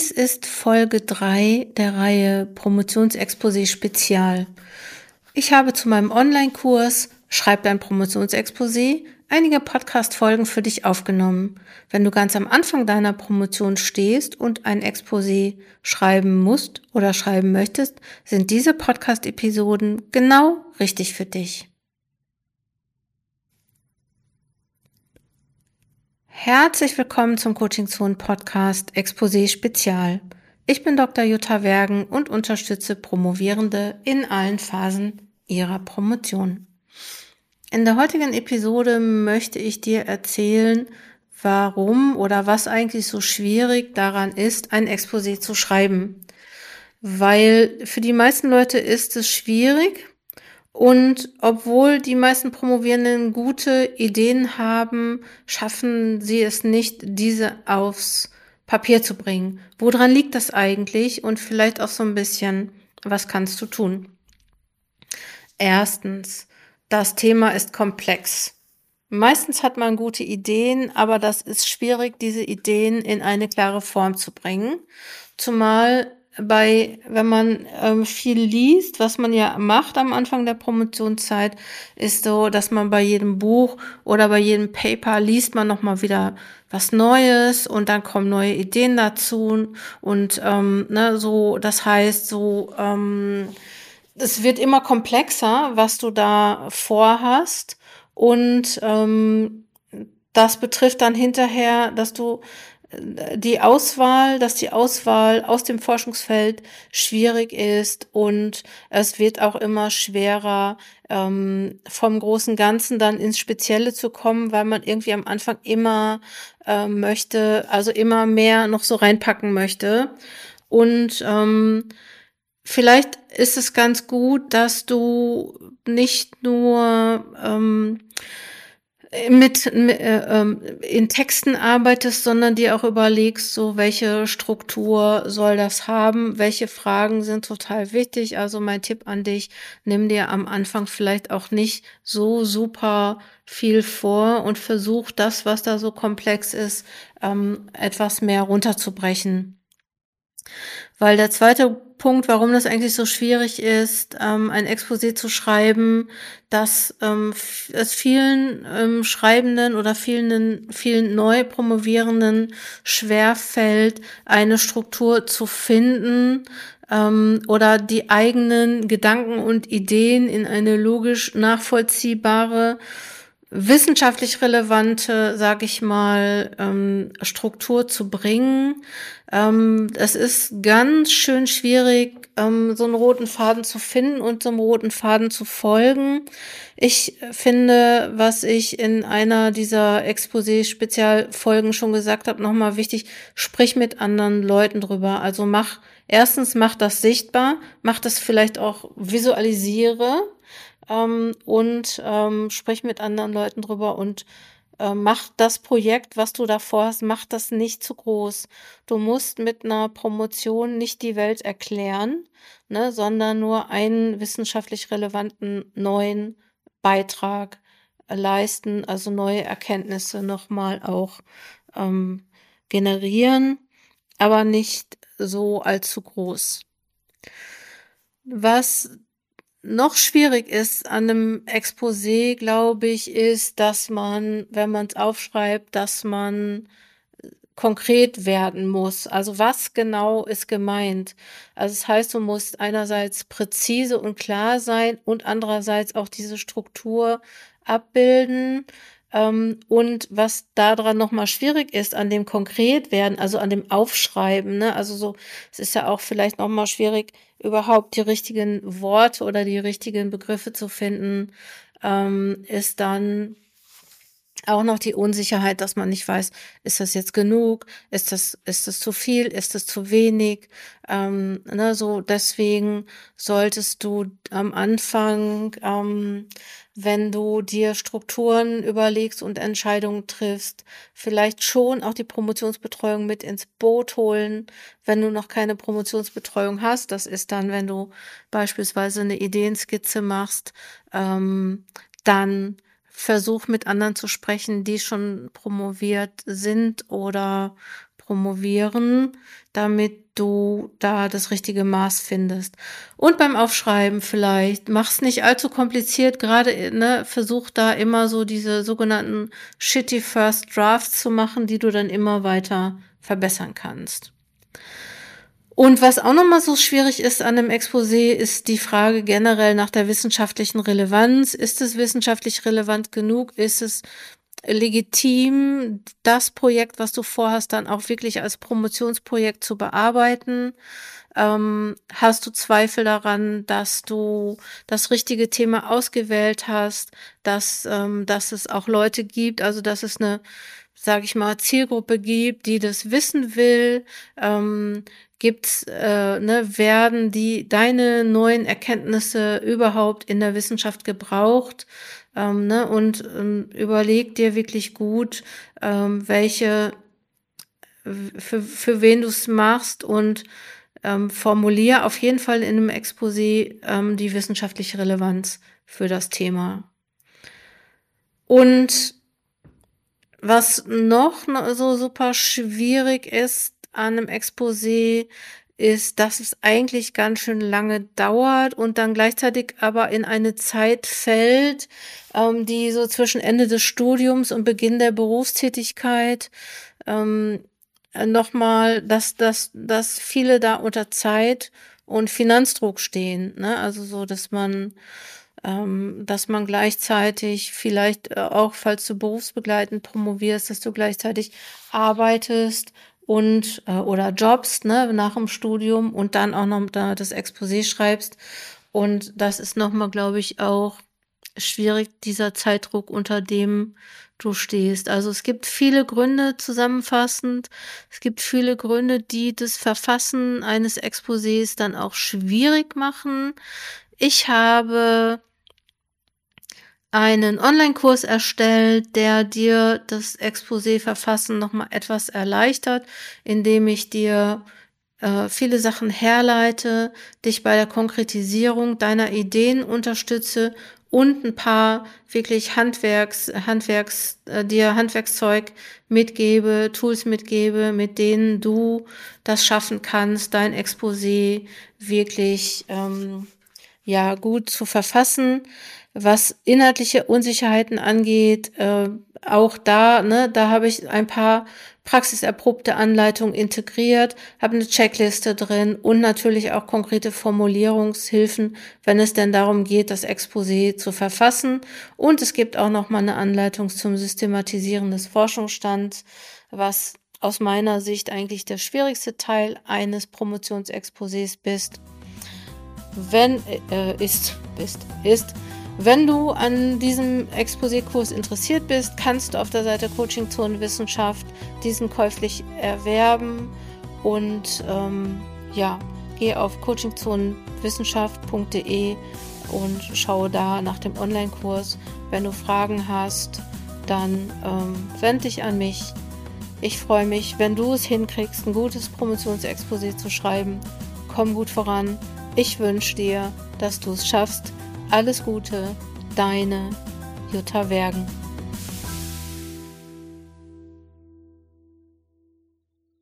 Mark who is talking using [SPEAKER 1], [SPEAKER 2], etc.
[SPEAKER 1] Dies ist Folge 3 der Reihe Promotionsexposé Spezial. Ich habe zu meinem Online-Kurs Schreib dein Promotionsexposé einige Podcast-Folgen für dich aufgenommen. Wenn du ganz am Anfang deiner Promotion stehst und ein Exposé schreiben musst oder schreiben möchtest, sind diese Podcast-Episoden genau richtig für dich. Herzlich willkommen zum Coaching Zone Podcast Exposé Spezial. Ich bin Dr. Jutta Wergen und unterstütze Promovierende in allen Phasen ihrer Promotion. In der heutigen Episode möchte ich dir erzählen, warum oder was eigentlich so schwierig daran ist, ein Exposé zu schreiben. Weil für die meisten Leute ist es schwierig und obwohl die meisten Promovierenden gute Ideen haben, schaffen sie es nicht, diese aufs Papier zu bringen. Woran liegt das eigentlich? Und vielleicht auch so ein bisschen, was kannst du tun? Erstens, das Thema ist komplex. Meistens hat man gute Ideen, aber das ist schwierig, diese Ideen in eine klare Form zu bringen. Zumal bei, wenn man ähm, viel liest, was man ja macht am Anfang der Promotionszeit, ist so, dass man bei jedem Buch oder bei jedem Paper liest man nochmal wieder was Neues und dann kommen neue Ideen dazu und ähm, ne, so, das heißt so, ähm, es wird immer komplexer, was du da vorhast. Und ähm, das betrifft dann hinterher, dass du die Auswahl, dass die Auswahl aus dem Forschungsfeld schwierig ist und es wird auch immer schwerer, ähm, vom großen Ganzen dann ins Spezielle zu kommen, weil man irgendwie am Anfang immer äh, möchte, also immer mehr noch so reinpacken möchte. Und ähm, vielleicht ist es ganz gut, dass du nicht nur ähm, mit äh, ähm, in Texten arbeitest, sondern dir auch überlegst, so welche Struktur soll das haben, welche Fragen sind total wichtig. Also mein Tipp an dich, nimm dir am Anfang vielleicht auch nicht so super viel vor und versuch das, was da so komplex ist, ähm, etwas mehr runterzubrechen. Weil der zweite Punkt, warum das eigentlich so schwierig ist, ähm, ein Exposé zu schreiben, dass ähm, es vielen ähm, Schreibenden oder vielen, vielen neu Promovierenden schwerfällt, eine Struktur zu finden ähm, oder die eigenen Gedanken und Ideen in eine logisch nachvollziehbare wissenschaftlich relevante, sage ich mal, ähm, Struktur zu bringen. Ähm, es ist ganz schön schwierig, ähm, so einen roten Faden zu finden und so einem roten Faden zu folgen. Ich finde, was ich in einer dieser Exposé-Spezialfolgen schon gesagt habe, nochmal wichtig, sprich mit anderen Leuten drüber. Also mach, erstens mach das sichtbar, mach das vielleicht auch visualisiere ähm, und ähm, sprich mit anderen Leuten drüber und äh, mach das Projekt, was du davor hast, mach das nicht zu groß. Du musst mit einer Promotion nicht die Welt erklären, ne, sondern nur einen wissenschaftlich relevanten neuen Beitrag leisten, also neue Erkenntnisse nochmal auch ähm, generieren, aber nicht so allzu groß. Was noch schwierig ist an einem Exposé, glaube ich, ist, dass man, wenn man es aufschreibt, dass man konkret werden muss. Also was genau ist gemeint? Also das heißt, du musst einerseits präzise und klar sein und andererseits auch diese Struktur abbilden. Ähm, und was daran nochmal schwierig ist, an dem konkret werden, also an dem Aufschreiben, ne? Also so, es ist ja auch vielleicht nochmal schwierig, überhaupt die richtigen Worte oder die richtigen Begriffe zu finden, ähm, ist dann auch noch die Unsicherheit, dass man nicht weiß, ist das jetzt genug, ist das, ist das zu viel, ist das zu wenig. Ähm, ne, so deswegen solltest du am Anfang, ähm, wenn du dir Strukturen überlegst und Entscheidungen triffst, vielleicht schon auch die Promotionsbetreuung mit ins Boot holen, wenn du noch keine Promotionsbetreuung hast. Das ist dann, wenn du beispielsweise eine Ideenskizze machst, ähm, dann versuch mit anderen zu sprechen, die schon promoviert sind oder promovieren, damit du da das richtige Maß findest. Und beim Aufschreiben vielleicht, mach's nicht allzu kompliziert, gerade, ne, versuch da immer so diese sogenannten shitty first drafts zu machen, die du dann immer weiter verbessern kannst. Und was auch nochmal so schwierig ist an dem Exposé, ist die Frage generell nach der wissenschaftlichen Relevanz. Ist es wissenschaftlich relevant genug? Ist es legitim, das Projekt, was du vorhast, dann auch wirklich als Promotionsprojekt zu bearbeiten? Ähm, hast du Zweifel daran, dass du das richtige Thema ausgewählt hast, dass, ähm, dass es auch Leute gibt, also dass es eine, sage ich mal, Zielgruppe gibt, die das wissen will? Ähm, gibt's, äh, ne, werden die deine neuen Erkenntnisse überhaupt in der Wissenschaft gebraucht? Ähm, ne, und ähm, überleg dir wirklich gut, ähm, welche, für, für wen du es machst und ähm, formulier auf jeden Fall in einem Exposé ähm, die wissenschaftliche Relevanz für das Thema. Und was noch so super schwierig ist, an einem Exposé ist, dass es eigentlich ganz schön lange dauert und dann gleichzeitig aber in eine Zeit fällt, ähm, die so zwischen Ende des Studiums und Beginn der Berufstätigkeit ähm, nochmal, dass, dass, dass viele da unter Zeit und Finanzdruck stehen. Ne? Also so, dass man dass man gleichzeitig vielleicht äh, auch, falls du berufsbegleitend promovierst, dass du gleichzeitig arbeitest und äh, oder Jobs ne, nach dem Studium und dann auch noch da das Exposé schreibst. Und das ist nochmal, glaube ich, auch schwierig, dieser Zeitdruck, unter dem du stehst. Also es gibt viele Gründe zusammenfassend. Es gibt viele Gründe, die das Verfassen eines Exposés dann auch schwierig machen. Ich habe einen Online-Kurs erstellt, der dir das Exposé-Verfassen nochmal etwas erleichtert, indem ich dir äh, viele Sachen herleite, dich bei der Konkretisierung deiner Ideen unterstütze und ein paar wirklich Handwerks, Handwerks, äh, dir Handwerkszeug mitgebe, Tools mitgebe, mit denen du das schaffen kannst, dein Exposé wirklich ähm, ja gut zu verfassen. Was inhaltliche Unsicherheiten angeht, äh, auch da, ne, da habe ich ein paar praxiserprobte Anleitungen integriert, habe eine Checkliste drin und natürlich auch konkrete Formulierungshilfen, wenn es denn darum geht, das Exposé zu verfassen. Und es gibt auch noch mal eine Anleitung zum Systematisieren des Forschungsstands, was aus meiner Sicht eigentlich der schwierigste Teil eines Promotionsexposés bist. Wenn äh, ist, bist, ist, wenn du an diesem Exposé-Kurs interessiert bist, kannst du auf der Seite Coaching Zone Wissenschaft diesen käuflich erwerben und ähm, ja, geh auf coachingzonenwissenschaft.de und schaue da nach dem Online-Kurs. Wenn du Fragen hast, dann ähm, wend dich an mich. Ich freue mich, wenn du es hinkriegst, ein gutes Promotionsexposé zu schreiben. Komm gut voran. Ich wünsche dir, dass du es schaffst alles Gute, deine Jutta Wergen.